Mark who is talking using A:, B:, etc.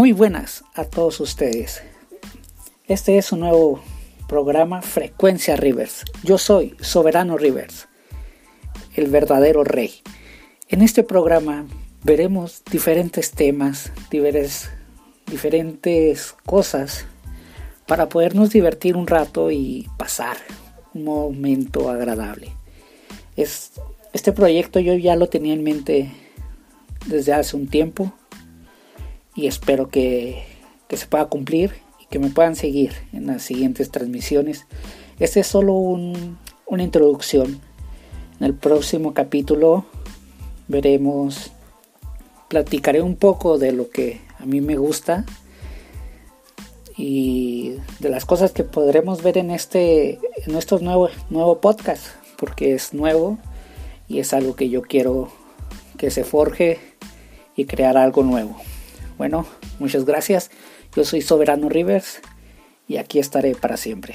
A: Muy buenas a todos ustedes. Este es un nuevo programa Frecuencia Rivers. Yo soy Soberano Rivers, el verdadero rey. En este programa veremos diferentes temas, diferentes cosas para podernos divertir un rato y pasar un momento agradable. Es, este proyecto yo ya lo tenía en mente desde hace un tiempo y espero que, se pueda cumplir y que me puedan seguir en las siguientes transmisiones. Este es solo una introducción. En el próximo capítulo veremos, platicaré un poco de lo que a mí me gusta y de las cosas que podremos ver en este en nuevo, nuevo podcast porque es nuevo y es algo que yo quiero que se forje y crear algo nuevo. Bueno, muchas gracias. Yo soy Soberano Rivers y aquí estaré para siempre.